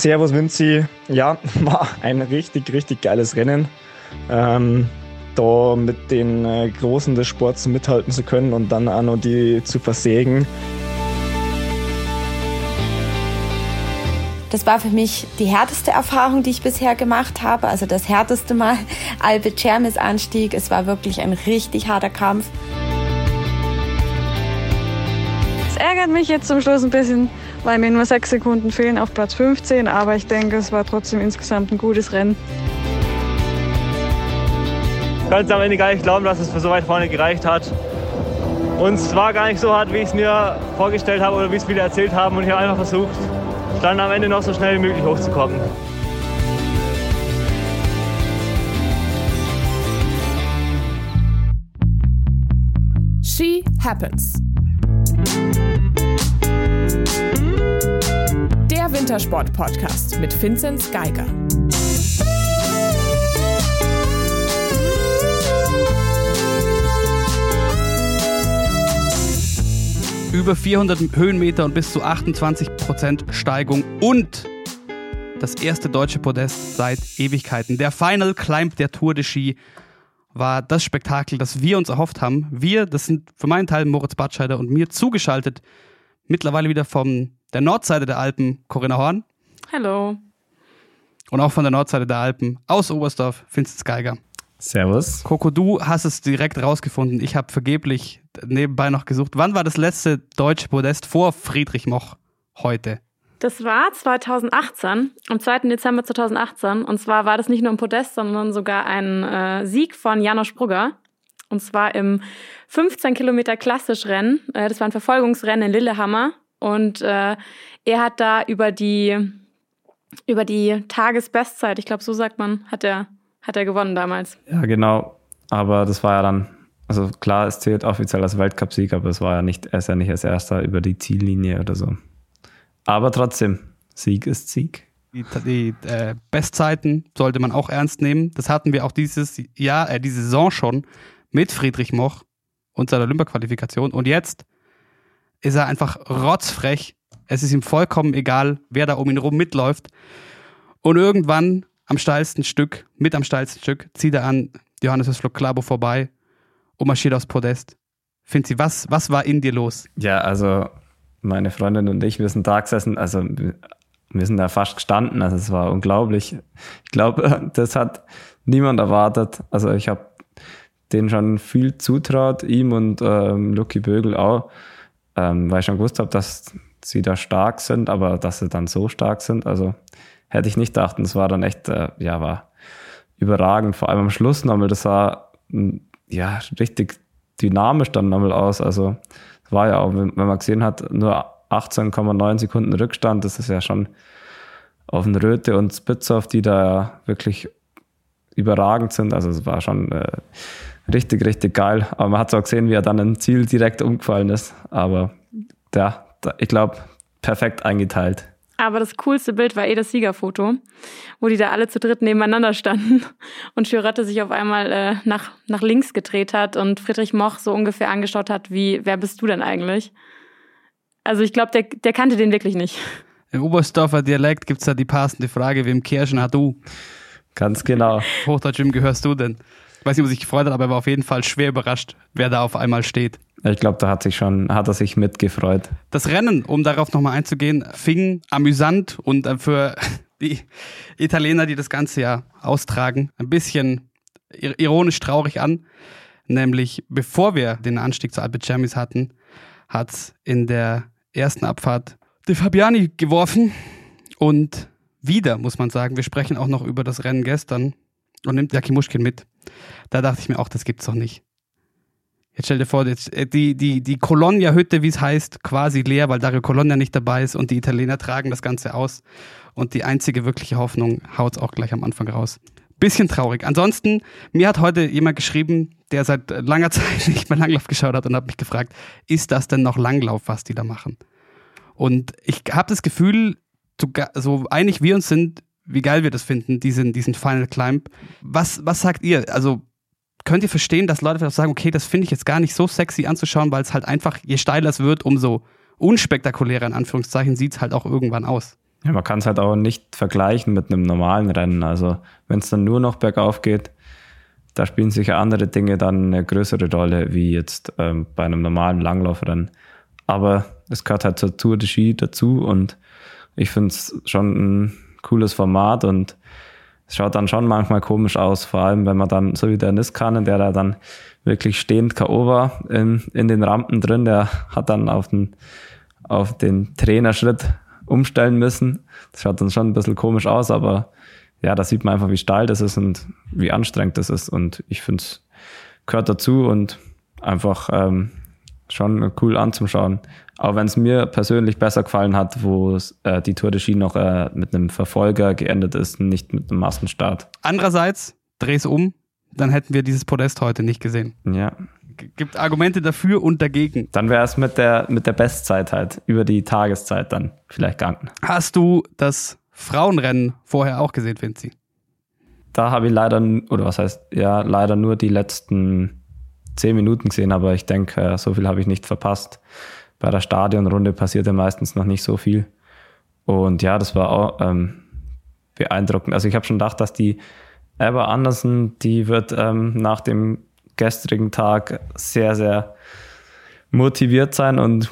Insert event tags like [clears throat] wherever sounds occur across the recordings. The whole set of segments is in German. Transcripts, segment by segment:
Servus Vinci. Ja, [laughs] war ein richtig, richtig geiles Rennen. Ähm, da mit den äh, Großen des Sports mithalten zu können und dann auch noch die zu versägen. Das war für mich die härteste Erfahrung, die ich bisher gemacht habe. Also das härteste Mal [laughs] Alpe Cermis Anstieg. Es war wirklich ein richtig harter Kampf. Es ärgert mich jetzt zum Schluss ein bisschen, weil mir nur sechs Sekunden fehlen auf Platz 15. Aber ich denke, es war trotzdem insgesamt ein gutes Rennen. Ich kann es am Ende gar nicht glauben, dass es für so weit vorne gereicht hat. Und es war gar nicht so hart, wie ich es mir vorgestellt habe oder wie es viele erzählt haben. Und ich habe einfach versucht, dann am Ende noch so schnell wie möglich hochzukommen. She Happens. Der Wintersport-Podcast mit Vinzenz Geiger. über 400 Höhenmeter und bis zu 28 Prozent Steigung und das erste deutsche Podest seit Ewigkeiten. Der Final Climb der Tour de Ski war das Spektakel, das wir uns erhofft haben. Wir, das sind für meinen Teil Moritz Batscheider und mir zugeschaltet, mittlerweile wieder von der Nordseite der Alpen Corinna Horn. Hallo. Und auch von der Nordseite der Alpen aus Oberstdorf, Vincent Geiger. Servus. Coco, du hast es direkt rausgefunden. Ich habe vergeblich nebenbei noch gesucht. Wann war das letzte deutsche Podest vor Friedrich Moch heute? Das war 2018, am 2. Dezember 2018. Und zwar war das nicht nur ein Podest, sondern sogar ein äh, Sieg von Janosch Brugger. Und zwar im 15 Kilometer Klassischrennen. Äh, das war ein Verfolgungsrennen in Lillehammer. Und äh, er hat da über die, über die Tagesbestzeit, ich glaube, so sagt man, hat er hat er gewonnen damals. Ja, genau. Aber das war ja dann, also klar, es zählt offiziell als Weltcupsieg, aber es war ja nicht, er ist ja nicht als erster über die Ziellinie oder so. Aber trotzdem, Sieg ist Sieg. Die, die äh, Bestzeiten sollte man auch ernst nehmen. Das hatten wir auch dieses Jahr, äh, diese Saison schon mit Friedrich Moch und seiner Olympia-Qualifikation. Und jetzt ist er einfach rotzfrech. Es ist ihm vollkommen egal, wer da um ihn rum mitläuft. Und irgendwann am steilsten Stück, mit am steilsten Stück, zieht er an Johannes Klabo vorbei und marschiert aufs Podest. Finzi, was, was war in dir los? Ja, also meine Freundin und ich, wir sind da gesessen, also wir sind da fast gestanden, also es war unglaublich. Ich glaube, [laughs] das hat niemand erwartet. Also ich habe denen schon viel zutraut, ihm und ähm, Lucky Bögel auch, ähm, weil ich schon gewusst habe, dass sie da stark sind, aber dass sie dann so stark sind, also hätte ich nicht gedacht. Und es war dann echt, äh, ja, war überragend. Vor allem am Schluss nochmal, das sah ja richtig dynamisch dann nochmal aus. Also war ja auch, wenn, man gesehen hat, nur 18,9 Sekunden Rückstand, das ist ja schon auf den Röte und Spitzoff, die da wirklich überragend sind. Also es war schon äh, richtig, richtig geil. Aber man hat auch gesehen, wie er dann im Ziel direkt umgefallen ist. Aber ja, ich glaube, perfekt eingeteilt. Aber das coolste Bild war eh das Siegerfoto, wo die da alle zu dritt nebeneinander standen [laughs] und Schürette sich auf einmal äh, nach, nach links gedreht hat und Friedrich Moch so ungefähr angeschaut hat, wie, wer bist du denn eigentlich? Also ich glaube, der, der kannte den wirklich nicht. Im Oberstdorfer Dialekt gibt es da die passende Frage, wem Kirschen hat du? Ganz genau. Hochdeutsch, wem gehörst du denn? Ich weiß nicht, ob sich gefreut hat, aber er war auf jeden Fall schwer überrascht, wer da auf einmal steht. Ich glaube, da hat sich schon, hat er sich mitgefreut. Das Rennen, um darauf nochmal einzugehen, fing amüsant und äh, für [laughs] die Italiener, die das Ganze ja austragen, ein bisschen ironisch traurig an. Nämlich, bevor wir den Anstieg zu Alpe Cermis hatten, hat in der ersten Abfahrt De Fabiani geworfen und wieder, muss man sagen, wir sprechen auch noch über das Rennen gestern und nimmt Jaki Muschkin mit. Da dachte ich mir auch, das gibt's doch nicht. Jetzt stell dir vor, äh, die, die, die Colonia-Hütte, wie es heißt, quasi leer, weil Dario Colonia nicht dabei ist und die Italiener tragen das Ganze aus. Und die einzige wirkliche Hoffnung haut es auch gleich am Anfang raus. Bisschen traurig. Ansonsten, mir hat heute jemand geschrieben, der seit langer [laughs] Zeit nicht mehr Langlauf geschaut hat und hat mich gefragt, ist das denn noch Langlauf, was die da machen? Und ich habe das Gefühl, so einig wir uns sind, wie geil wir das finden, diesen, diesen Final Climb. Was, was sagt ihr? Also könnt ihr verstehen, dass Leute sagen, okay, das finde ich jetzt gar nicht so sexy anzuschauen, weil es halt einfach, je steiler es wird, umso unspektakulärer in Anführungszeichen sieht es halt auch irgendwann aus. ja, man kann es halt auch nicht vergleichen mit einem normalen Rennen. Also wenn es dann nur noch bergauf geht, da spielen sicher andere Dinge dann eine größere Rolle, wie jetzt ähm, bei einem normalen Langlaufrennen. Aber es gehört halt zur Tour de Ski dazu und ich finde es schon ein cooles Format und es schaut dann schon manchmal komisch aus, vor allem wenn man dann, so wie der Niskanen, der da dann wirklich stehend K.O. war in, in den Rampen drin, der hat dann auf den, auf den Trainerschritt umstellen müssen. Das schaut dann schon ein bisschen komisch aus, aber ja, da sieht man einfach, wie steil das ist und wie anstrengend das ist. Und ich finde es gehört dazu und einfach ähm, schon cool anzuschauen. Auch wenn es mir persönlich besser gefallen hat, wo äh, die Tour de Ski noch äh, mit einem Verfolger geendet ist, nicht mit einem Massenstart. Andererseits, dreh's um, dann hätten wir dieses Podest heute nicht gesehen. Ja. Gibt Argumente dafür und dagegen. Dann wäre es mit der, mit der Bestzeit halt, über die Tageszeit dann vielleicht gegangen. Hast du das Frauenrennen vorher auch gesehen, Vinci? Da habe ich leider, oder was heißt, ja, leider nur die letzten zehn Minuten gesehen, aber ich denke, äh, so viel habe ich nicht verpasst. Bei der Stadionrunde passiert ja meistens noch nicht so viel. Und ja, das war auch ähm, beeindruckend. Also ich habe schon gedacht, dass die Eva Anderson, die wird ähm, nach dem gestrigen Tag sehr, sehr motiviert sein und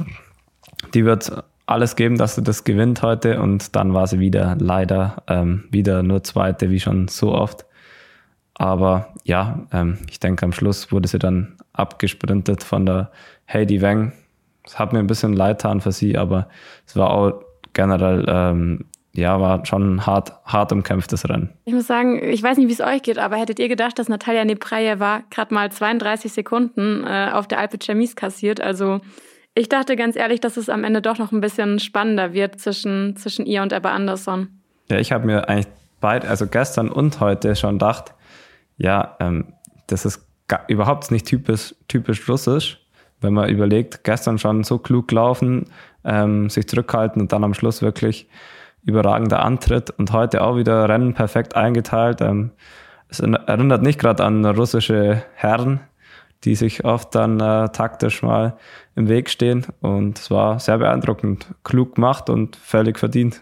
die wird alles geben, dass sie das gewinnt heute. Und dann war sie wieder leider ähm, wieder nur Zweite, wie schon so oft. Aber ja, ähm, ich denke, am Schluss wurde sie dann abgesprintet von der Heidi Weng. Es hat mir ein bisschen leid getan für sie, aber es war auch generell ähm, ja, war schon hart, hart umkämpftes Rennen. Ich muss sagen, ich weiß nicht, wie es euch geht, aber hättet ihr gedacht, dass Natalia Neprajeva gerade mal 32 Sekunden äh, auf der Alpe Chemise kassiert? Also ich dachte ganz ehrlich, dass es am Ende doch noch ein bisschen spannender wird zwischen, zwischen ihr und Ebba Andersson. Ja, ich habe mir eigentlich beide, also gestern und heute schon gedacht, ja, ähm, das ist überhaupt nicht typisch, typisch russisch, wenn man überlegt, gestern schon so klug laufen, ähm, sich zurückhalten und dann am Schluss wirklich überragender Antritt und heute auch wieder Rennen perfekt eingeteilt. Ähm, es erinnert nicht gerade an russische Herren, die sich oft dann äh, taktisch mal im Weg stehen. Und es war sehr beeindruckend, klug gemacht und völlig verdient.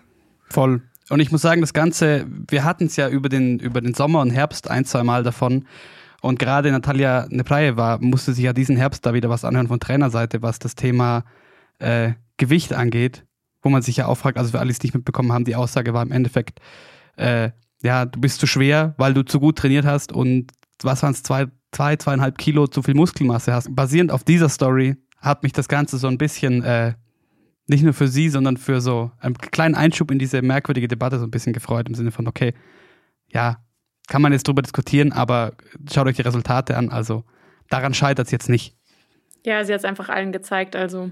Voll. Und ich muss sagen, das Ganze, wir hatten es ja über den, über den Sommer und Herbst ein, zwei Mal davon. Und gerade Natalia Neprajeva musste sich ja diesen Herbst da wieder was anhören von Trainerseite, was das Thema äh, Gewicht angeht wo man sich ja auch fragt, also für alle, die es nicht mitbekommen haben, die Aussage war im Endeffekt, äh, ja, du bist zu schwer, weil du zu gut trainiert hast und was waren es, zwei, zwei, zweieinhalb Kilo zu viel Muskelmasse hast. Basierend auf dieser Story hat mich das Ganze so ein bisschen, äh, nicht nur für sie, sondern für so einen kleinen Einschub in diese merkwürdige Debatte so ein bisschen gefreut, im Sinne von, okay, ja, kann man jetzt drüber diskutieren, aber schaut euch die Resultate an, also daran scheitert es jetzt nicht. Ja, sie hat es einfach allen gezeigt, also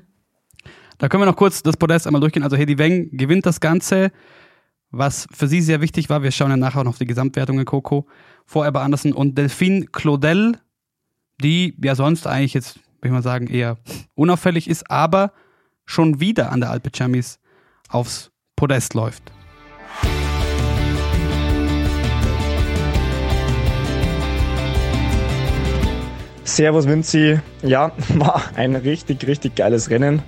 da können wir noch kurz das Podest einmal durchgehen. Also Hedy Weng gewinnt das Ganze, was für sie sehr wichtig war. Wir schauen ja nachher noch auf die Gesamtwertung in Coco. Vor Ebba Andersen und Delphine Claudel, die ja sonst eigentlich jetzt, würde ich mal sagen, eher unauffällig ist, aber schon wieder an der Alpe Chamis aufs Podest läuft. Servus Vinci. Ja, [laughs] war ein richtig, richtig geiles Rennen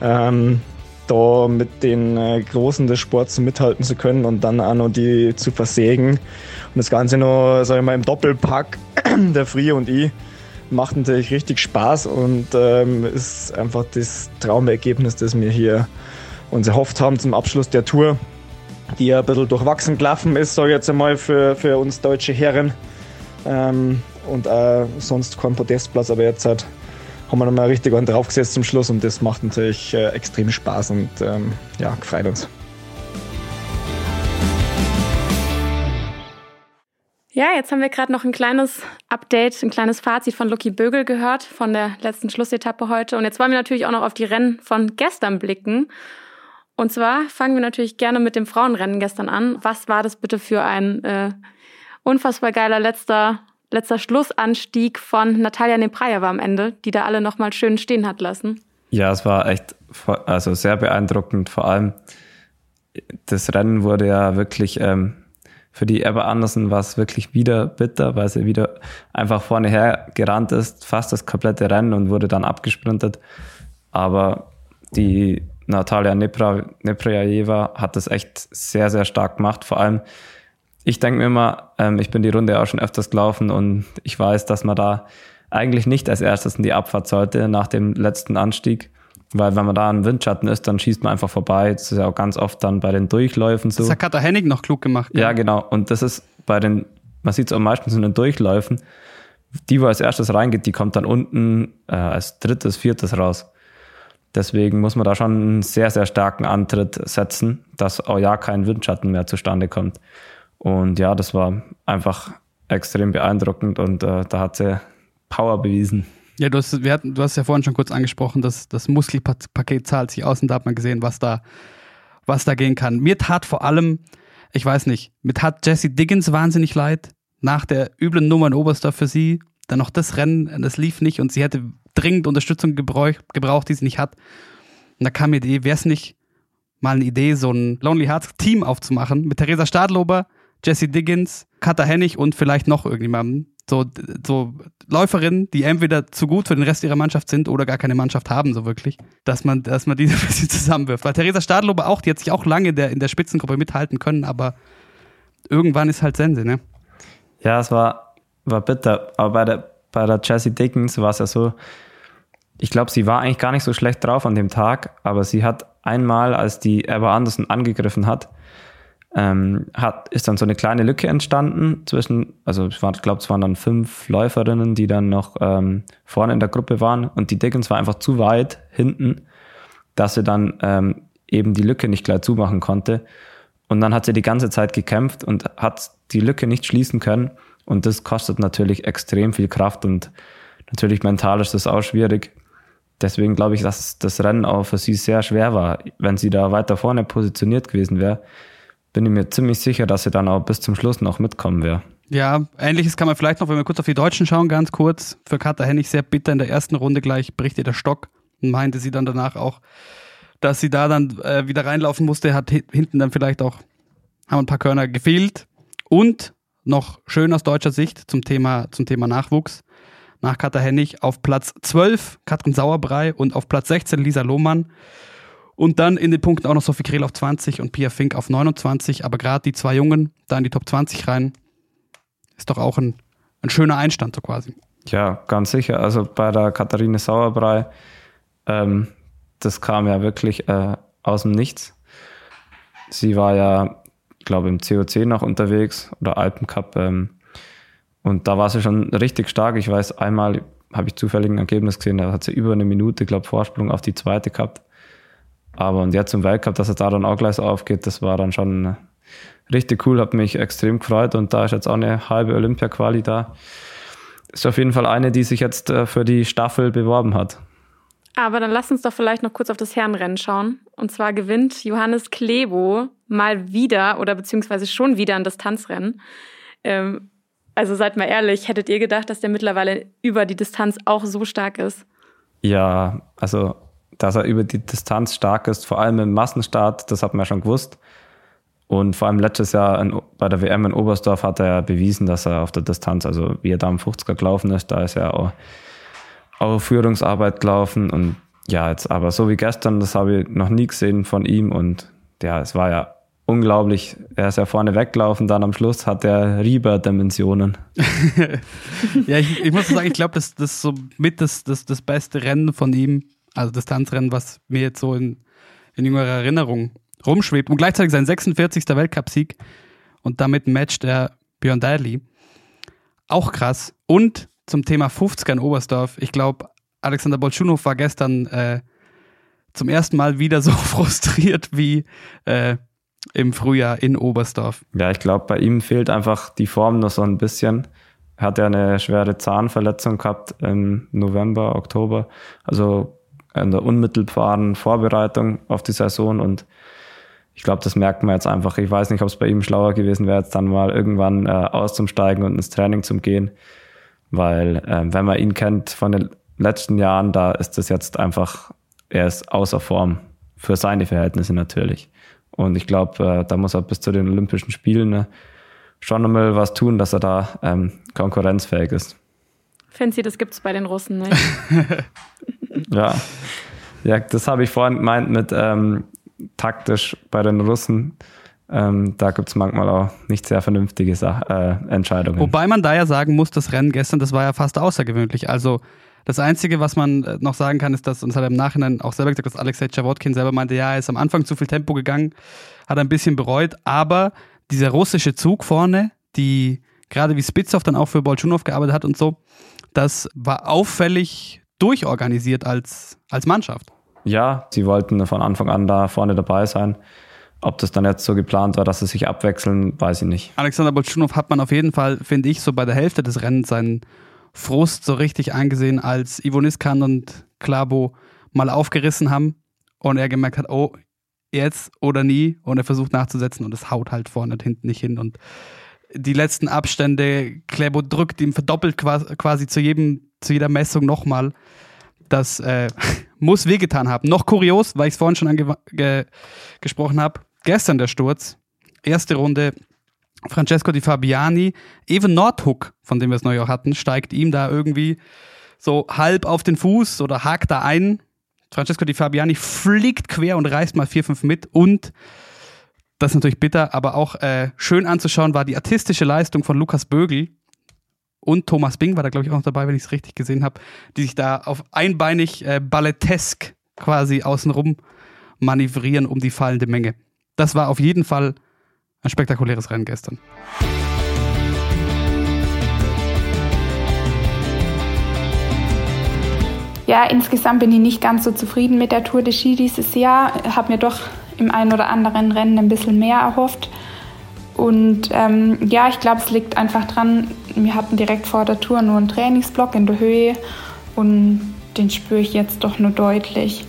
ähm, da mit den äh, Großen des Sports mithalten zu können und dann auch noch die zu versägen. Und das Ganze noch, sag ich mal, im Doppelpack, [clears throat] der Frie und ich, macht natürlich richtig Spaß und ähm, ist einfach das Traumergebnis, das wir hier uns erhofft haben zum Abschluss der Tour, die ja ein bisschen durchwachsen gelaufen ist, sage ich jetzt einmal, für, für uns deutsche Herren. Ähm, und auch sonst kein Podestplatz, aber jetzt halt haben wir nochmal richtig einen draufgesetzt zum Schluss und das macht natürlich äh, extrem Spaß und ähm, ja, gefreut uns. Ja, jetzt haben wir gerade noch ein kleines Update, ein kleines Fazit von Lucky Bögel gehört von der letzten Schlussetappe heute. Und jetzt wollen wir natürlich auch noch auf die Rennen von gestern blicken. Und zwar fangen wir natürlich gerne mit dem Frauenrennen gestern an. Was war das bitte für ein äh, unfassbar geiler letzter letzter Schlussanstieg von Natalia Neprajeva am Ende, die da alle nochmal schön stehen hat lassen. Ja, es war echt also sehr beeindruckend. Vor allem das Rennen wurde ja wirklich ähm, für die Ebba Andersen war es wirklich wieder bitter, weil sie wieder einfach vorne her gerannt ist, fast das komplette Rennen und wurde dann abgesprintet. Aber die Natalia Nepra, Neprajeva hat das echt sehr, sehr stark gemacht. Vor allem, ich denke mir immer, ähm, ich bin die Runde auch schon öfters gelaufen und ich weiß, dass man da eigentlich nicht als erstes in die Abfahrt sollte nach dem letzten Anstieg. Weil wenn man da im Windschatten ist, dann schießt man einfach vorbei. Das ist ja auch ganz oft dann bei den Durchläufen so. Das hat Katha Hennig noch klug gemacht. Ja, genau. Und das ist bei den, man sieht es auch meistens in den Durchläufen, die, wo als erstes reingeht, die kommt dann unten äh, als drittes, viertes raus. Deswegen muss man da schon einen sehr, sehr starken Antritt setzen, dass auch ja kein Windschatten mehr zustande kommt. Und ja, das war einfach extrem beeindruckend und äh, da hat sie Power bewiesen. Ja, du hast, wir hatten, du hast ja vorhin schon kurz angesprochen, dass das Muskelpaket zahlt sich aus und da hat man gesehen, was da, was da gehen kann. Mir tat vor allem, ich weiß nicht, mir tat Jesse Diggins wahnsinnig leid. Nach der üblen Nummer in Oberstdorf für sie, dann noch das Rennen, das lief nicht und sie hätte dringend Unterstützung gebraucht, gebraucht die sie nicht hat. Und da kam mir die Idee, wäre es nicht mal eine Idee, so ein Lonely Hearts Team aufzumachen mit Theresa Stadlober, Jesse Diggins, Katha Hennig und vielleicht noch irgendjemandem. So, so Läuferinnen, die entweder zu gut für den Rest ihrer Mannschaft sind oder gar keine Mannschaft haben, so wirklich, dass man, dass man die ein bisschen zusammenwirft. Weil Theresa Stadlober auch, die hat sich auch lange in der, in der Spitzengruppe mithalten können, aber irgendwann ist halt Sense, ne? Ja, es war, war bitter. Aber bei der, bei der Jessie Dickens war es ja so, ich glaube, sie war eigentlich gar nicht so schlecht drauf an dem Tag, aber sie hat einmal, als die Eva Anderson angegriffen hat, ähm, hat, ist dann so eine kleine Lücke entstanden zwischen, also ich glaube, es waren dann fünf Läuferinnen, die dann noch ähm, vorne in der Gruppe waren und die Dickens war einfach zu weit hinten, dass sie dann ähm, eben die Lücke nicht gleich zumachen konnte. Und dann hat sie die ganze Zeit gekämpft und hat die Lücke nicht schließen können. Und das kostet natürlich extrem viel Kraft und natürlich mental ist das auch schwierig. Deswegen glaube ich, dass das Rennen auch für sie sehr schwer war. Wenn sie da weiter vorne positioniert gewesen wäre, bin ich mir ziemlich sicher, dass sie dann auch bis zum Schluss noch mitkommen wäre. Ja, ähnliches kann man vielleicht noch, wenn wir kurz auf die Deutschen schauen, ganz kurz. Für Katha Hennig sehr bitter in der ersten Runde gleich bricht ihr der Stock und meinte sie dann danach auch, dass sie da dann äh, wieder reinlaufen musste, hat hinten dann vielleicht auch, haben ein paar Körner gefehlt. Und noch schön aus deutscher Sicht zum Thema, zum Thema Nachwuchs. Nach Katha Hennig auf Platz 12 Katrin Sauerbrei und auf Platz 16 Lisa Lohmann. Und dann in den Punkten auch noch Sophie Krehl auf 20 und Pia Fink auf 29. Aber gerade die zwei Jungen da in die Top 20 rein, ist doch auch ein, ein schöner Einstand so quasi. Ja, ganz sicher. Also bei der Katharine Sauerbrei, ähm, das kam ja wirklich äh, aus dem Nichts. Sie war ja, ich glaube, im COC noch unterwegs oder Alpencup. Ähm, und da war sie schon richtig stark. Ich weiß, einmal habe ich zufällig ein Ergebnis gesehen, da hat sie über eine Minute, glaube Vorsprung auf die zweite gehabt. Aber und jetzt im Weltcup, dass es da dann auch gleich so aufgeht, das war dann schon richtig cool, hat mich extrem gefreut und da ist jetzt auch eine halbe Olympia-Quali da. Ist auf jeden Fall eine, die sich jetzt äh, für die Staffel beworben hat. Aber dann lass uns doch vielleicht noch kurz auf das Herrenrennen schauen. Und zwar gewinnt Johannes Klebo mal wieder oder beziehungsweise schon wieder ein Distanzrennen. Ähm, also seid mal ehrlich, hättet ihr gedacht, dass der mittlerweile über die Distanz auch so stark ist? Ja, also dass er über die Distanz stark ist, vor allem im Massenstart, das hat man ja schon gewusst. Und vor allem letztes Jahr in, bei der WM in Oberstdorf hat er ja bewiesen, dass er auf der Distanz, also wie er da am 50er gelaufen ist, da ist er auch, auch Führungsarbeit gelaufen. Und ja, jetzt aber so wie gestern, das habe ich noch nie gesehen von ihm. Und ja, es war ja unglaublich. Er ist ja vorne weggelaufen, dann am Schluss hat er Rieber-Dimensionen. [laughs] ja, ich, ich, muss sagen, ich glaube, das, das ist so mit das, das, das beste Rennen von ihm also Distanzrennen, was mir jetzt so in, in jüngerer Erinnerung rumschwebt. Und gleichzeitig sein 46. Weltcupsieg und damit matcht er Björn Daly. Auch krass. Und zum Thema 50er in Oberstdorf. Ich glaube, Alexander Bolschunow war gestern äh, zum ersten Mal wieder [laughs] so frustriert wie äh, im Frühjahr in Oberstdorf. Ja, ich glaube, bei ihm fehlt einfach die Form noch so ein bisschen. Er hat ja eine schwere Zahnverletzung gehabt im November, Oktober. Also in der unmittelbaren Vorbereitung auf die Saison und ich glaube, das merkt man jetzt einfach. Ich weiß nicht, ob es bei ihm schlauer gewesen wäre, jetzt dann mal irgendwann äh, auszusteigen und ins Training zu gehen, weil äh, wenn man ihn kennt von den letzten Jahren, da ist das jetzt einfach, er ist außer Form für seine Verhältnisse natürlich. Und ich glaube, äh, da muss er bis zu den Olympischen Spielen äh, schon einmal was tun, dass er da ähm, konkurrenzfähig ist. Fancy, das gibt es bei den Russen nicht. [laughs] ja. Ja, das habe ich vorhin gemeint mit ähm, taktisch bei den Russen. Ähm, da gibt es manchmal auch nicht sehr vernünftige Sach äh, Entscheidungen. Wobei man da ja sagen muss, das Rennen gestern, das war ja fast außergewöhnlich. Also das Einzige, was man äh, noch sagen kann, ist, dass, und das hat er im Nachhinein auch selber gesagt, dass Alexei Czawotkin selber meinte, ja, er ist am Anfang zu viel Tempo gegangen, hat ein bisschen bereut, aber dieser russische Zug vorne, die gerade wie Spitzow dann auch für Bolschunow gearbeitet hat und so, das war auffällig durchorganisiert als, als Mannschaft. Ja, sie wollten von Anfang an da vorne dabei sein. Ob das dann jetzt so geplant war, dass sie sich abwechseln, weiß ich nicht. Alexander Bolschunow hat man auf jeden Fall, finde ich, so bei der Hälfte des Rennens seinen Frust so richtig eingesehen, als Ivo Niskan und Klabo mal aufgerissen haben und er gemerkt hat, oh, jetzt oder nie und er versucht nachzusetzen und es haut halt vorne und hinten nicht hin und die letzten Abstände, Klebo drückt ihm verdoppelt quasi zu jedem, zu jeder Messung nochmal. Das äh, [laughs] muss wehgetan haben. Noch kurios, weil ich es vorhin schon angesprochen habe. Gestern der Sturz. Erste Runde. Francesco Di Fabiani, Even Nordhook, von dem wir es neu auch hatten, steigt ihm da irgendwie so halb auf den Fuß oder hakt da ein. Francesco Di Fabiani fliegt quer und reißt mal vier, fünf mit und das ist natürlich bitter, aber auch äh, schön anzuschauen war die artistische Leistung von Lukas Bögel und Thomas Bing war da, glaube ich, auch noch dabei, wenn ich es richtig gesehen habe, die sich da auf einbeinig äh, ballettesk quasi außenrum manövrieren um die fallende Menge. Das war auf jeden Fall ein spektakuläres Rennen gestern. Ja, insgesamt bin ich nicht ganz so zufrieden mit der Tour de Ski dieses Jahr. Habe mir doch im einen oder anderen Rennen ein bisschen mehr erhofft. Und ähm, ja, ich glaube, es liegt einfach dran, wir hatten direkt vor der Tour nur einen Trainingsblock in der Höhe und den spüre ich jetzt doch nur deutlich.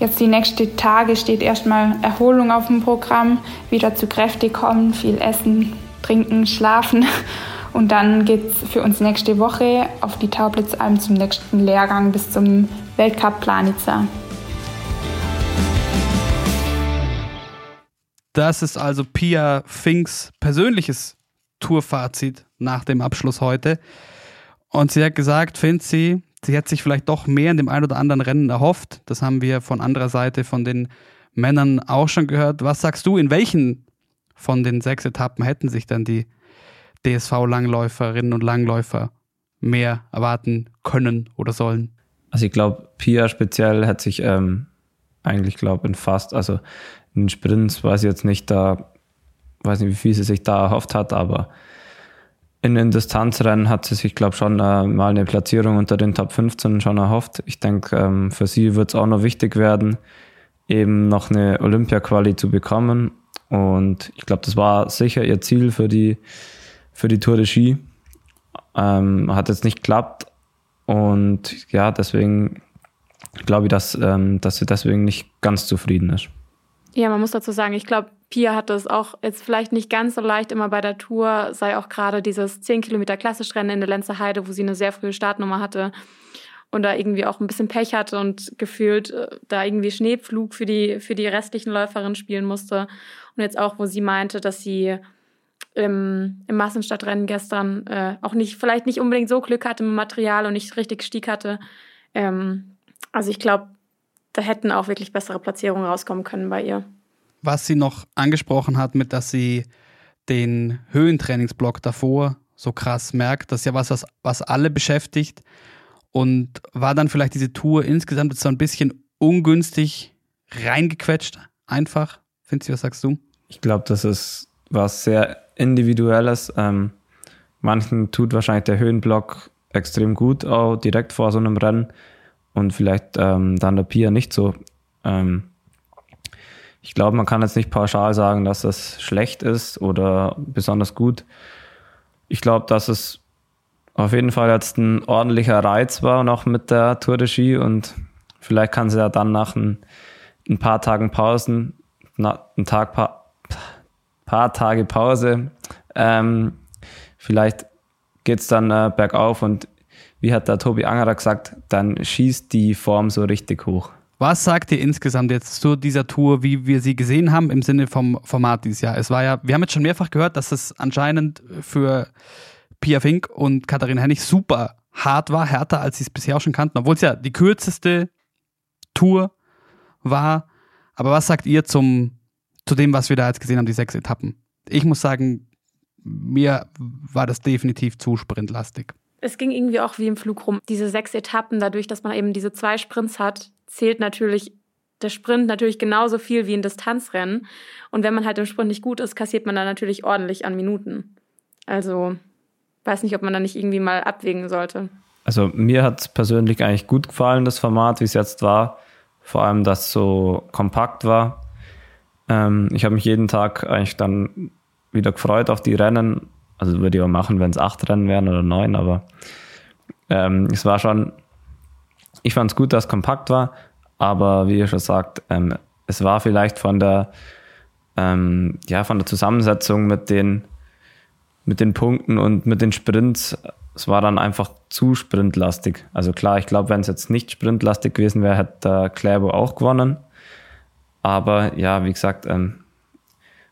Jetzt die nächsten Tage steht erstmal Erholung auf dem Programm, wieder zu Kräfte kommen, viel essen, trinken, schlafen. [laughs] Und dann geht es für uns nächste Woche auf die Taublitzalm zum nächsten Lehrgang bis zum Weltcup Planitzer. Das ist also Pia Finks persönliches Tourfazit nach dem Abschluss heute. Und sie hat gesagt, findet sie, sie hätte sich vielleicht doch mehr in dem einen oder anderen Rennen erhofft. Das haben wir von anderer Seite von den Männern auch schon gehört. Was sagst du, in welchen von den sechs Etappen hätten sich dann die DSV-Langläuferinnen und Langläufer mehr erwarten können oder sollen? Also ich glaube, Pia speziell hat sich ähm, eigentlich, glaube in fast, also in Sprints weiß ich jetzt nicht, da weiß nicht, wie viel sie sich da erhofft hat, aber in den Distanzrennen hat sie sich, glaube ich, schon äh, mal eine Platzierung unter den Top 15 schon erhofft. Ich denke, ähm, für sie wird es auch noch wichtig werden, eben noch eine Olympia-Quali zu bekommen. Und ich glaube, das war sicher ihr Ziel für die, für die Tour de Ski. Ähm, hat jetzt nicht geklappt. Und ja, deswegen glaube ich, dass, ähm, dass sie deswegen nicht ganz zufrieden ist. Ja, man muss dazu sagen, ich glaube, Pia hatte es auch jetzt vielleicht nicht ganz so leicht immer bei der Tour, sei auch gerade dieses 10 Kilometer Klassischrennen in der Lenzer Heide, wo sie eine sehr frühe Startnummer hatte und da irgendwie auch ein bisschen Pech hatte und gefühlt äh, da irgendwie Schneepflug für die, für die restlichen Läuferinnen spielen musste. Und jetzt auch, wo sie meinte, dass sie im, im Massenstadtrennen gestern äh, auch nicht, vielleicht nicht unbedingt so Glück hatte mit Material und nicht richtig Stieg hatte. Ähm, also ich glaube, da hätten auch wirklich bessere Platzierungen rauskommen können bei ihr. Was sie noch angesprochen hat, mit dass sie den Höhentrainingsblock davor so krass merkt, das ist ja was, was, was alle beschäftigt. Und war dann vielleicht diese Tour insgesamt so ein bisschen ungünstig reingequetscht, einfach? Findest du, was sagst du? Ich glaube, das ist was sehr Individuelles. Ähm, manchen tut wahrscheinlich der Höhenblock extrem gut, auch direkt vor so einem Rennen und vielleicht ähm, dann der Pia nicht so. Ähm, ich glaube, man kann jetzt nicht pauschal sagen, dass das schlecht ist oder besonders gut. Ich glaube, dass es auf jeden Fall jetzt ein ordentlicher Reiz war, noch mit der Tour de Ski und vielleicht kann sie ja dann nach ein, ein paar Tagen Pausen, na, ein Tag, paar, paar Tage Pause, ähm, vielleicht geht's dann äh, bergauf und wie hat der Tobi Angerer gesagt, dann schießt die Form so richtig hoch. Was sagt ihr insgesamt jetzt zu dieser Tour, wie wir sie gesehen haben im Sinne vom Format dieses Jahr? Es war ja, wir haben jetzt schon mehrfach gehört, dass es anscheinend für Pia Fink und Katharina Hennig super hart war, härter als sie es bisher auch schon kannten, obwohl es ja die kürzeste Tour war. Aber was sagt ihr zum, zu dem, was wir da jetzt gesehen haben, die sechs Etappen? Ich muss sagen, mir war das definitiv zu sprintlastig. Es ging irgendwie auch wie im Flug rum. Diese sechs Etappen, dadurch, dass man eben diese zwei Sprints hat, zählt natürlich der Sprint natürlich genauso viel wie ein Distanzrennen. Und wenn man halt im Sprint nicht gut ist, kassiert man dann natürlich ordentlich an Minuten. Also weiß nicht, ob man da nicht irgendwie mal abwägen sollte. Also mir hat es persönlich eigentlich gut gefallen, das Format, wie es jetzt war. Vor allem, dass es so kompakt war. Ähm, ich habe mich jeden Tag eigentlich dann wieder gefreut auf die Rennen. Also würde ich auch machen, wenn es acht Rennen wären oder neun, aber ähm, es war schon, ich fand es gut, dass es kompakt war, aber wie ihr schon sagt, ähm, es war vielleicht von der, ähm, ja, von der Zusammensetzung mit den, mit den Punkten und mit den Sprints, es war dann einfach zu sprintlastig. Also klar, ich glaube, wenn es jetzt nicht sprintlastig gewesen wäre, hätte der Kläbo auch gewonnen. Aber ja, wie gesagt, ähm,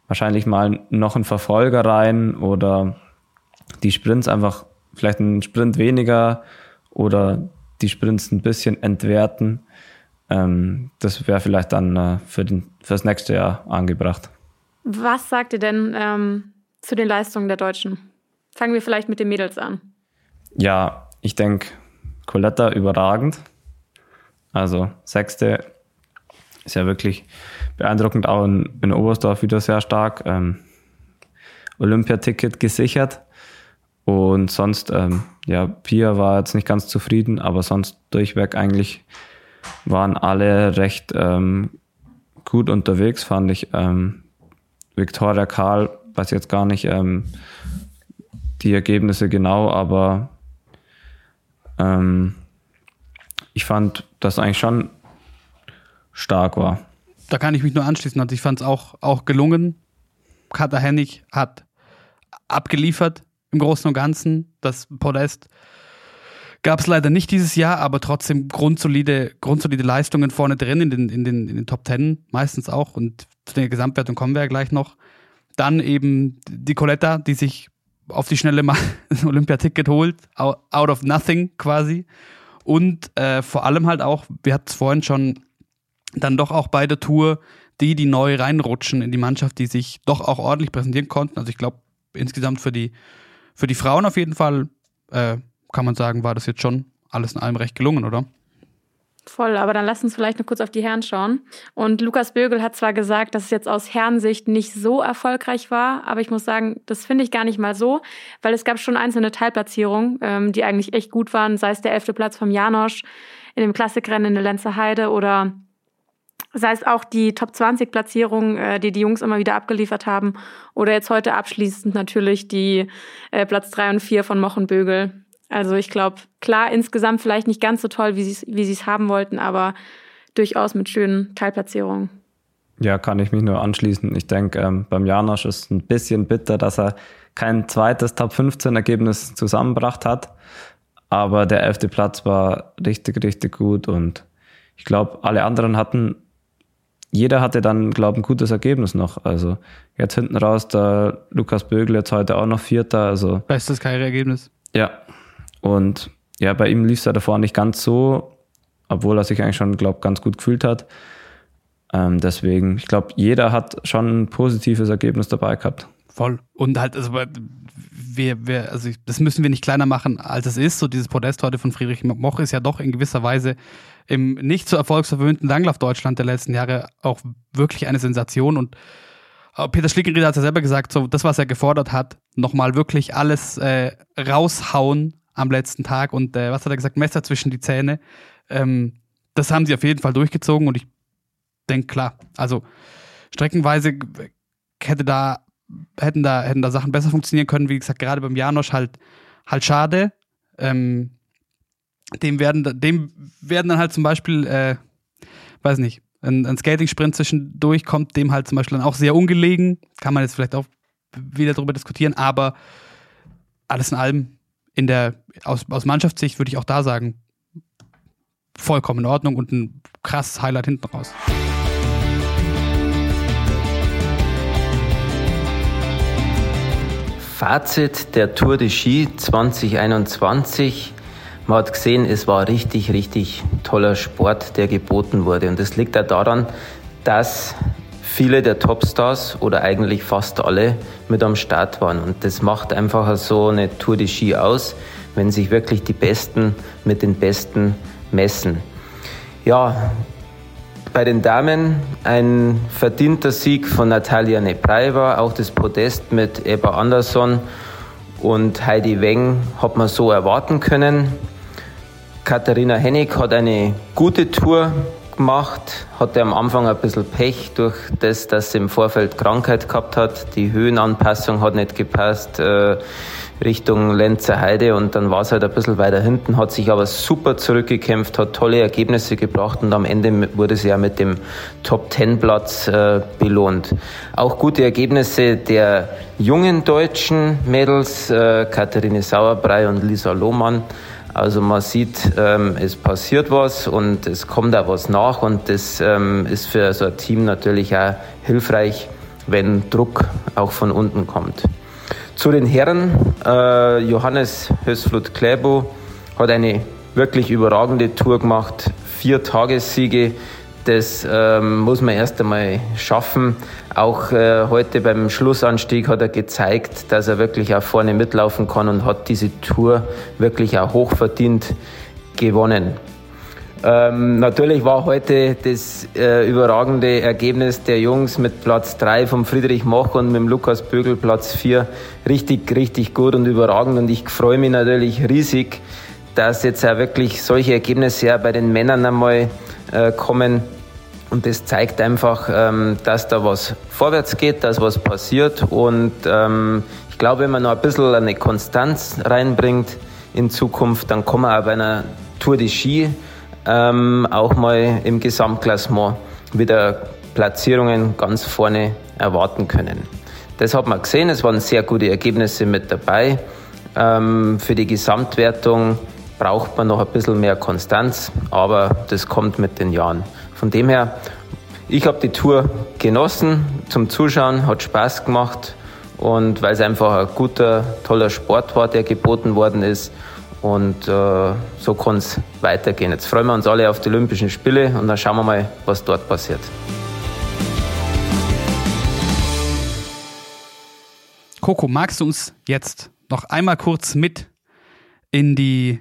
wahrscheinlich mal noch ein Verfolger rein oder die Sprints einfach vielleicht einen Sprint weniger oder die Sprints ein bisschen entwerten. Ähm, das wäre vielleicht dann äh, für, den, für das nächste Jahr angebracht. Was sagt ihr denn ähm, zu den Leistungen der Deutschen? Fangen wir vielleicht mit den Mädels an. Ja, ich denke, Coletta überragend. Also sechste ist ja wirklich beeindruckend, auch in, in Oberstdorf wieder sehr stark. Ähm, Olympiaticket gesichert. Und sonst, ähm, ja, Pia war jetzt nicht ganz zufrieden, aber sonst durchweg eigentlich waren alle recht ähm, gut unterwegs, fand ich. Ähm, Victoria Karl, weiß jetzt gar nicht ähm, die Ergebnisse genau, aber ähm, ich fand, dass eigentlich schon stark war da kann ich mich nur anschließen. Also ich fand es auch, auch gelungen. Kater Hennig hat abgeliefert im Großen und Ganzen. Das Podest gab es leider nicht dieses Jahr, aber trotzdem grundsolide, grundsolide Leistungen vorne drin in den, in, den, in den Top Ten, meistens auch. Und zu der Gesamtwertung kommen wir ja gleich noch. Dann eben die Coletta, die sich auf die Schnelle mal [laughs] ein Olympiaticket holt, out of nothing quasi. Und äh, vor allem halt auch, wir hatten es vorhin schon dann doch auch bei der Tour die, die neu reinrutschen in die Mannschaft, die sich doch auch ordentlich präsentieren konnten. Also ich glaube, insgesamt für die, für die Frauen auf jeden Fall, äh, kann man sagen, war das jetzt schon alles in allem recht gelungen, oder? Voll, aber dann lass uns vielleicht noch kurz auf die Herren schauen. Und Lukas Bögel hat zwar gesagt, dass es jetzt aus Herrensicht nicht so erfolgreich war, aber ich muss sagen, das finde ich gar nicht mal so, weil es gab schon einzelne Teilplatzierungen, ähm, die eigentlich echt gut waren, sei es der elfte Platz vom Janosch in dem Klassikrennen in der Lenzer Heide oder Sei es auch die Top 20 Platzierung, äh, die die Jungs immer wieder abgeliefert haben. Oder jetzt heute abschließend natürlich die äh, Platz 3 und 4 von Mochenbögel. Also ich glaube, klar, insgesamt vielleicht nicht ganz so toll, wie sie wie es haben wollten, aber durchaus mit schönen Teilplatzierungen. Ja, kann ich mich nur anschließen. Ich denke, ähm, beim Janosch ist ein bisschen bitter, dass er kein zweites Top 15 Ergebnis zusammengebracht hat. Aber der elfte Platz war richtig, richtig gut und ich glaube, alle anderen hatten jeder hatte dann, glaube ich, ein gutes Ergebnis noch. Also jetzt hinten raus, der Lukas Bögel jetzt heute auch noch Vierter. Also, Bestes Karriereergebnis. Ja. Und ja, bei ihm lief es ja davor nicht ganz so, obwohl er sich eigentlich schon, glaube ich, ganz gut gefühlt hat. Ähm, deswegen, ich glaube, jeder hat schon ein positives Ergebnis dabei gehabt. Voll. Und halt, also wir, wir, also das müssen wir nicht kleiner machen, als es ist. So dieses Podest heute von Friedrich Moch ist ja doch in gewisser Weise im nicht so erfolgsverwöhnten Langlauf Deutschland der letzten Jahre auch wirklich eine Sensation und äh, Peter Schlickenrieder hat ja selber gesagt, so das, was er gefordert hat, nochmal wirklich alles äh, raushauen am letzten Tag und äh, was hat er gesagt, Messer zwischen die Zähne. Ähm, das haben sie auf jeden Fall durchgezogen und ich denke klar, also streckenweise hätte da hätten da hätten da Sachen besser funktionieren können, wie gesagt, gerade beim Janosch halt halt schade. Ähm, dem werden, dem werden dann halt zum Beispiel, äh, weiß nicht, ein, ein Skating-Sprint zwischendurch kommt dem halt zum Beispiel dann auch sehr ungelegen. Kann man jetzt vielleicht auch wieder darüber diskutieren, aber alles in allem in der, aus, aus Mannschaftssicht würde ich auch da sagen, vollkommen in Ordnung und ein krasses Highlight hinten raus. Fazit der Tour de Ski 2021. man hat gesehen, es war richtig, richtig toller Sport, der geboten wurde. Und das liegt auch daran, dass viele der Topstars oder eigentlich fast alle mit am Start waren. Und das macht einfach so eine Tour de Ski aus, wenn sich wirklich die Besten mit den Besten messen. Ja, bei den Damen ein verdienter Sieg von Natalia Neprajeva, auch das Podest mit Eva Andersson und Heidi Weng hat man so erwarten können. Katharina Hennig hat eine gute Tour gemacht, hatte am Anfang ein bisschen Pech durch das, dass sie im Vorfeld Krankheit gehabt hat. Die Höhenanpassung hat nicht gepasst. Äh, Richtung Lenzer Heide und dann war es halt ein bisschen weiter hinten, hat sich aber super zurückgekämpft, hat tolle Ergebnisse gebracht und am Ende wurde sie ja mit dem Top Ten Platz äh, belohnt. Auch gute Ergebnisse der jungen deutschen Mädels, äh, Katharine Sauerbrei und Lisa Lohmann. Also man sieht, ähm, es passiert was und es kommt auch was nach und das ähm, ist für so ein Team natürlich auch hilfreich, wenn Druck auch von unten kommt. Zu den Herren, äh, Johannes Hösflot-Kläbo hat eine wirklich überragende Tour gemacht, vier Tagessiege. Das ähm, muss man erst einmal schaffen. Auch äh, heute beim Schlussanstieg hat er gezeigt, dass er wirklich auch vorne mitlaufen kann und hat diese Tour wirklich auch hochverdient gewonnen. Ähm, natürlich war heute das äh, überragende Ergebnis der Jungs mit Platz 3 von Friedrich Moch und mit dem Lukas Bögel Platz 4 richtig, richtig gut und überragend. Und ich freue mich natürlich riesig, dass jetzt auch wirklich solche Ergebnisse auch bei den Männern einmal äh, kommen. Und das zeigt einfach, ähm, dass da was vorwärts geht, dass was passiert. Und ähm, ich glaube, wenn man noch ein bisschen eine Konstanz reinbringt in Zukunft, dann kommen wir auch bei einer Tour de Ski ähm, auch mal im Gesamtklassement wieder Platzierungen ganz vorne erwarten können. Das hat man gesehen, es waren sehr gute Ergebnisse mit dabei. Für die Gesamtwertung braucht man noch ein bisschen mehr Konstanz, aber das kommt mit den Jahren. Von dem her, ich habe die Tour genossen zum Zuschauen, hat Spaß gemacht und weil es einfach ein guter, toller Sport war, der geboten worden ist und äh, so kann es weitergehen. Jetzt freuen wir uns alle auf die Olympischen Spiele und dann schauen wir mal, was dort passiert. Coco, magst du uns jetzt noch einmal kurz mit in die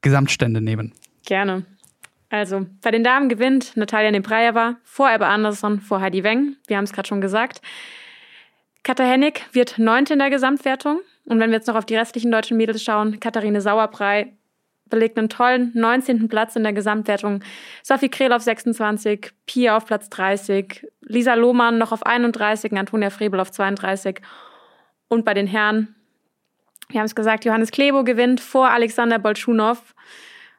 Gesamtstände nehmen? Gerne. Also, bei den Damen gewinnt Natalia Nebrajeva vor Ebba Andersson, vor Heidi Weng. Wir haben es gerade schon gesagt. Katha Hennig wird Neunte in der Gesamtwertung. Und wenn wir jetzt noch auf die restlichen deutschen Mädels schauen, Katharine Sauerbrei belegt einen tollen 19. Platz in der Gesamtwertung. Sophie Krehl auf 26, Pia auf Platz 30, Lisa Lohmann noch auf 31, Antonia Frebel auf 32. Und bei den Herren, wir haben es gesagt, Johannes Klebo gewinnt vor Alexander Bolschunow,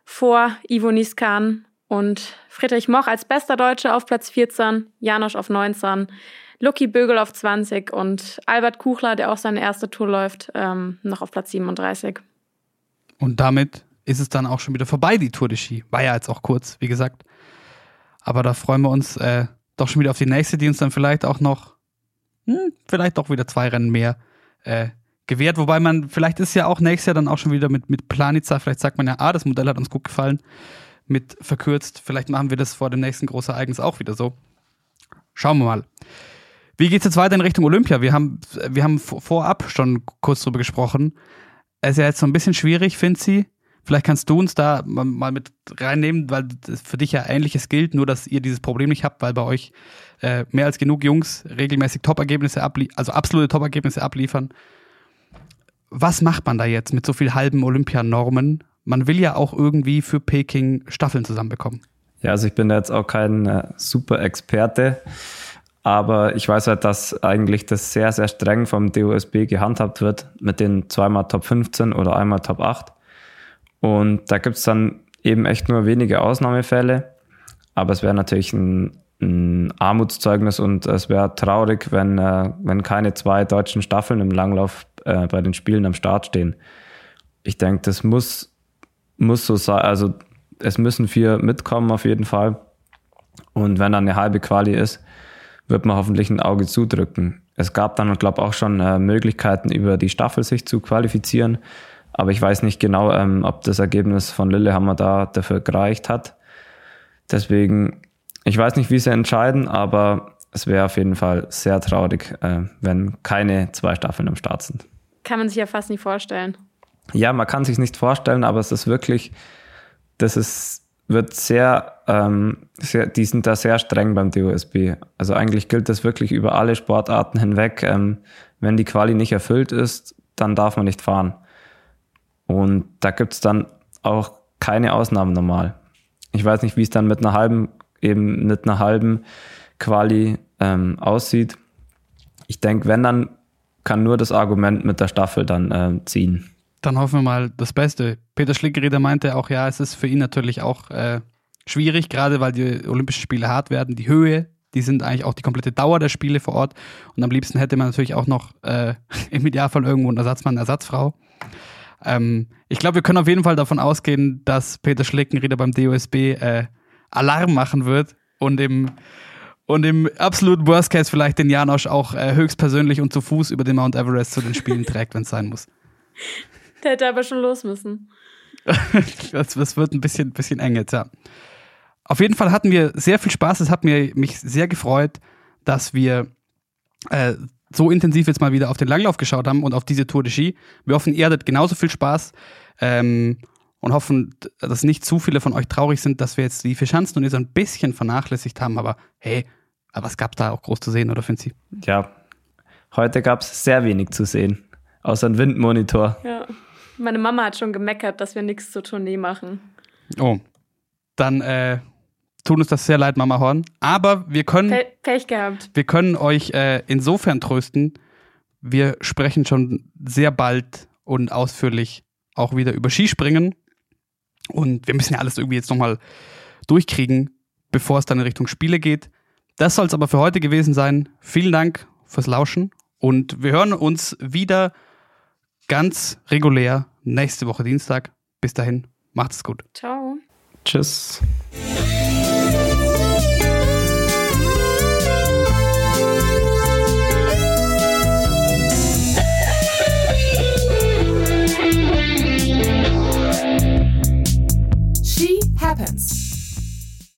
vor Ivo Niskan und Friedrich Moch als bester Deutscher auf Platz 14, Janosch auf 19, Lucky Bögel auf 20 und Albert Kuchler, der auch seine erste Tour läuft, ähm, noch auf Platz 37. Und damit ist es dann auch schon wieder vorbei, die Tour de Ski. War ja jetzt auch kurz, wie gesagt. Aber da freuen wir uns äh, doch schon wieder auf die nächste, die uns dann vielleicht auch noch, hm, vielleicht doch wieder zwei Rennen mehr äh, gewährt. Wobei man, vielleicht ist ja auch nächstes Jahr dann auch schon wieder mit, mit Planica, vielleicht sagt man ja, ah, das Modell hat uns gut gefallen, mit verkürzt. Vielleicht machen wir das vor dem nächsten großen Ereignis auch wieder so. Schauen wir mal. Wie geht es jetzt weiter in Richtung Olympia? Wir haben, wir haben vorab schon kurz drüber gesprochen. Es ist ja jetzt so ein bisschen schwierig, finde sie. Vielleicht kannst du uns da mal mit reinnehmen, weil für dich ja Ähnliches gilt, nur dass ihr dieses Problem nicht habt, weil bei euch äh, mehr als genug Jungs regelmäßig Top-Ergebnisse abliefern, also absolute Top-Ergebnisse abliefern. Was macht man da jetzt mit so viel halben Olympianormen? Man will ja auch irgendwie für Peking Staffeln zusammenbekommen. Ja, also ich bin da jetzt auch kein äh, super Experte. Aber ich weiß halt, dass eigentlich das sehr, sehr streng vom DOSB gehandhabt wird mit den zweimal Top 15 oder einmal Top 8. Und da gibt es dann eben echt nur wenige Ausnahmefälle. Aber es wäre natürlich ein, ein, Armutszeugnis und es wäre traurig, wenn, äh, wenn keine zwei deutschen Staffeln im Langlauf äh, bei den Spielen am Start stehen. Ich denke, das muss, muss so sein. Also es müssen vier mitkommen auf jeden Fall. Und wenn dann eine halbe Quali ist, wird man hoffentlich ein Auge zudrücken. Es gab dann, glaube auch schon äh, Möglichkeiten, über die Staffel sich zu qualifizieren. Aber ich weiß nicht genau, ähm, ob das Ergebnis von Lillehammer da dafür gereicht hat. Deswegen, ich weiß nicht, wie sie entscheiden, aber es wäre auf jeden Fall sehr traurig, äh, wenn keine zwei Staffeln am Start sind. Kann man sich ja fast nicht vorstellen. Ja, man kann sich nicht vorstellen, aber es ist wirklich, das ist, wird sehr, ähm, sehr, die sind da sehr streng beim DOSB. Also eigentlich gilt das wirklich über alle Sportarten hinweg. Ähm, wenn die Quali nicht erfüllt ist, dann darf man nicht fahren. Und da gibt's dann auch keine Ausnahmen normal. Ich weiß nicht, wie es dann mit einer halben, eben mit einer halben Quali ähm, aussieht. Ich denke, wenn, dann kann nur das Argument mit der Staffel dann äh, ziehen. Dann hoffen wir mal das Beste. Peter Schlickereder meinte auch, ja, es ist für ihn natürlich auch äh, schwierig, gerade weil die Olympischen Spiele hart werden. Die Höhe, die sind eigentlich auch die komplette Dauer der Spiele vor Ort. Und am liebsten hätte man natürlich auch noch äh, [laughs] im Idealfall irgendwo einen Ersatzmann, eine Ersatzfrau. Ähm, ich glaube, wir können auf jeden Fall davon ausgehen, dass Peter Schlickenrieder beim DOSB äh, Alarm machen wird und im, und im absoluten Worst Case vielleicht den Janosch auch äh, höchstpersönlich und zu Fuß über den Mount Everest zu den Spielen trägt, wenn es sein muss. [laughs] Der hätte aber schon los müssen. [laughs] das, das wird ein bisschen, bisschen eng jetzt, ja. Auf jeden Fall hatten wir sehr viel Spaß. Es hat mir, mich sehr gefreut, dass wir äh, so intensiv jetzt mal wieder auf den Langlauf geschaut haben und auf diese Tour de Ski. Wir hoffen, ihr hattet genauso viel Spaß ähm, und hoffen, dass nicht zu viele von euch traurig sind, dass wir jetzt die vier Schanzen und ihr so ein bisschen vernachlässigt haben. Aber hey, was gab es da auch groß zu sehen, oder Finzi? Ja, heute gab es sehr wenig zu sehen, außer ein Windmonitor. Ja. Meine Mama hat schon gemeckert, dass wir nichts zur Tournee machen. Oh, dann äh, tut uns das sehr leid, Mama Horn. Aber wir können. Pe Pech gehabt. Wir können euch äh, insofern trösten. Wir sprechen schon sehr bald und ausführlich auch wieder über Skispringen. Und wir müssen ja alles irgendwie jetzt nochmal durchkriegen, bevor es dann in Richtung Spiele geht. Das soll es aber für heute gewesen sein. Vielen Dank fürs Lauschen und wir hören uns wieder ganz regulär nächste Woche Dienstag. Bis dahin, macht es gut. Ciao. Tschüss. Happens.